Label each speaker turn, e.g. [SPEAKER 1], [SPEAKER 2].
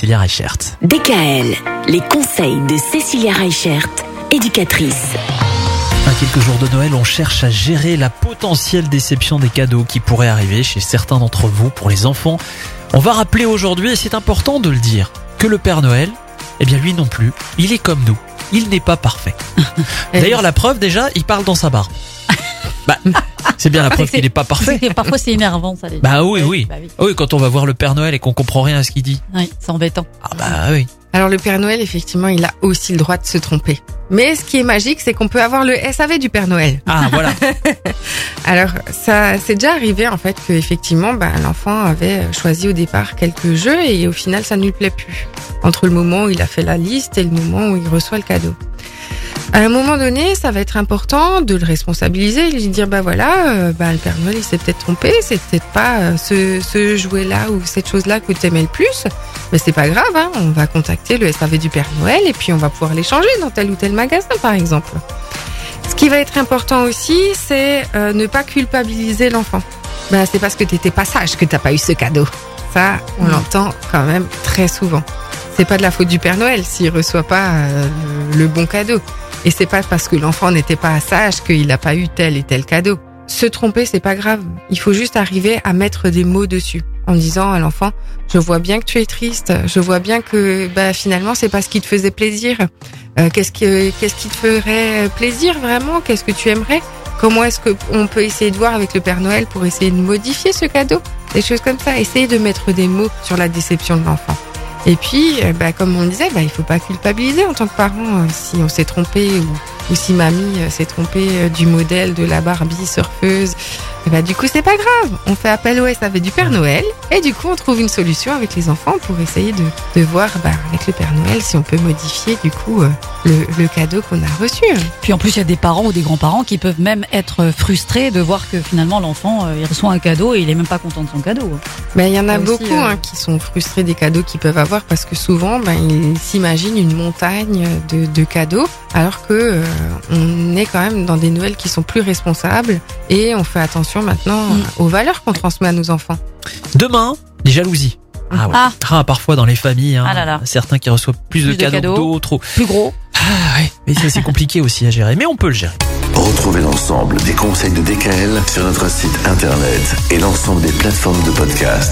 [SPEAKER 1] Cécilia Reichert.
[SPEAKER 2] DKL, les conseils de Cécilia Reichert, éducatrice.
[SPEAKER 1] À quelques jours de Noël, on cherche à gérer la potentielle déception des cadeaux qui pourraient arriver chez certains d'entre vous pour les enfants. On va rappeler aujourd'hui, et c'est important de le dire, que le Père Noël, eh bien lui non plus, il est comme nous. Il n'est pas parfait. D'ailleurs, la preuve, déjà, il parle dans sa barre. Bah, c'est bien la preuve qu'il n'est pas parfait.
[SPEAKER 3] C'est- Parfois c'est énervant ça. les-
[SPEAKER 1] Bah oui, oui.
[SPEAKER 3] Bah oui.
[SPEAKER 1] Oui, quand on va voir le Père Noël et qu'on comprend rien à ce qu'il dit.
[SPEAKER 3] Oui, c'est embêtant.
[SPEAKER 1] Ah bah oui.
[SPEAKER 4] Alors le Père Noël, effectivement, il a aussi le droit de se tromper. Mais ce qui est magique, c'est qu'on peut avoir le SAV du Père Noël.
[SPEAKER 1] Ah voilà.
[SPEAKER 4] Alors ça, c'est déjà arrivé en fait que effectivement, ben, l'enfant avait choisi au départ quelques jeux et au final, ça ne lui plaît plus. Entre le moment où il a fait la liste et le moment où il reçoit le cadeau. À un moment donné, ça va être important de le responsabiliser, lui dire bah voilà, euh, bah, le Père Noël il s'est peut-être trompé, c'est peut-être pas euh, ce, ce jouet-là ou cette chose-là que tu aimais le plus, mais c'est pas grave, hein, on va contacter le SAV du Père Noël et puis on va pouvoir l'échanger dans tel ou tel magasin par exemple. Ce qui va être important aussi, c'est euh, ne pas culpabiliser l'enfant. Ben, c'est parce que t'étais pas sage que t'as pas eu ce cadeau. Ça, on
[SPEAKER 3] Mm.
[SPEAKER 4] l'entend quand même très souvent. C'est pas de la faute du Père Noël s'il reçoit pas euh, le bon cadeau. Et c'est pas parce que l'enfant n'était pas sage qu'il n'a pas eu tel et tel cadeau. Se tromper, c'est pas grave. Il faut juste arriver à mettre des mots dessus. En disant à l'enfant, je vois bien que tu es triste. Je vois bien que, bah, finalement, c'est pas ce qui te faisait plaisir. Euh, qu'est-ce que, qu'est-ce qui te ferait plaisir vraiment? Qu'est-ce que tu aimerais? Comment est-ce que on peut essayer de voir avec le Père Noël pour essayer de modifier ce cadeau? Des choses comme ça. Essayer de mettre des mots sur la déception de l'enfant. Et puis, euh, bah, comme on disait, bah, il faut pas culpabiliser en tant que parent euh, si on s'est trompé ou, ou si mamie euh, s'est trompée du modèle de la Barbie surfeuse. Et bah, du coup, c'est pas grave. On fait appel au SAV du Père Noël et du coup, on trouve une solution avec les enfants pour essayer de, de voir bah, avec le Père Noël si on peut modifier du coup euh, le, le cadeau qu'on a reçu.
[SPEAKER 3] Puis en plus il y a des parents ou des grands-parents qui peuvent même être frustrés de voir que finalement l'enfant euh, il reçoit un cadeau et il est même pas content de son cadeau.
[SPEAKER 4] Mais il y en a
[SPEAKER 3] aussi,
[SPEAKER 4] beaucoup
[SPEAKER 3] euh,
[SPEAKER 4] hein, qui sont frustrés des cadeaux qu'ils peuvent avoir parce que souvent, ben, ils s'imaginent une montagne de, de cadeaux, alors que euh, on est quand même dans des Noëls qui sont plus responsables et on fait attention maintenant
[SPEAKER 3] Mm.
[SPEAKER 4] aux valeurs qu'on transmet à nos enfants.
[SPEAKER 1] Demain, les jalousies. Ah ouais.
[SPEAKER 3] Ah.
[SPEAKER 1] Ah, parfois dans les familles, hein,
[SPEAKER 3] Ah là là.
[SPEAKER 1] certains qui reçoivent plus,
[SPEAKER 3] Plus
[SPEAKER 1] de
[SPEAKER 3] de
[SPEAKER 1] cadeaux,
[SPEAKER 3] cadeaux.
[SPEAKER 1] que d'autres.
[SPEAKER 3] Plus gros.
[SPEAKER 1] Ah ouais, mais ça, c'est compliqué aussi à gérer, mais on peut le gérer.
[SPEAKER 5] Retrouvez l'ensemble des conseils de DKL sur notre site internet et l'ensemble des plateformes de podcast.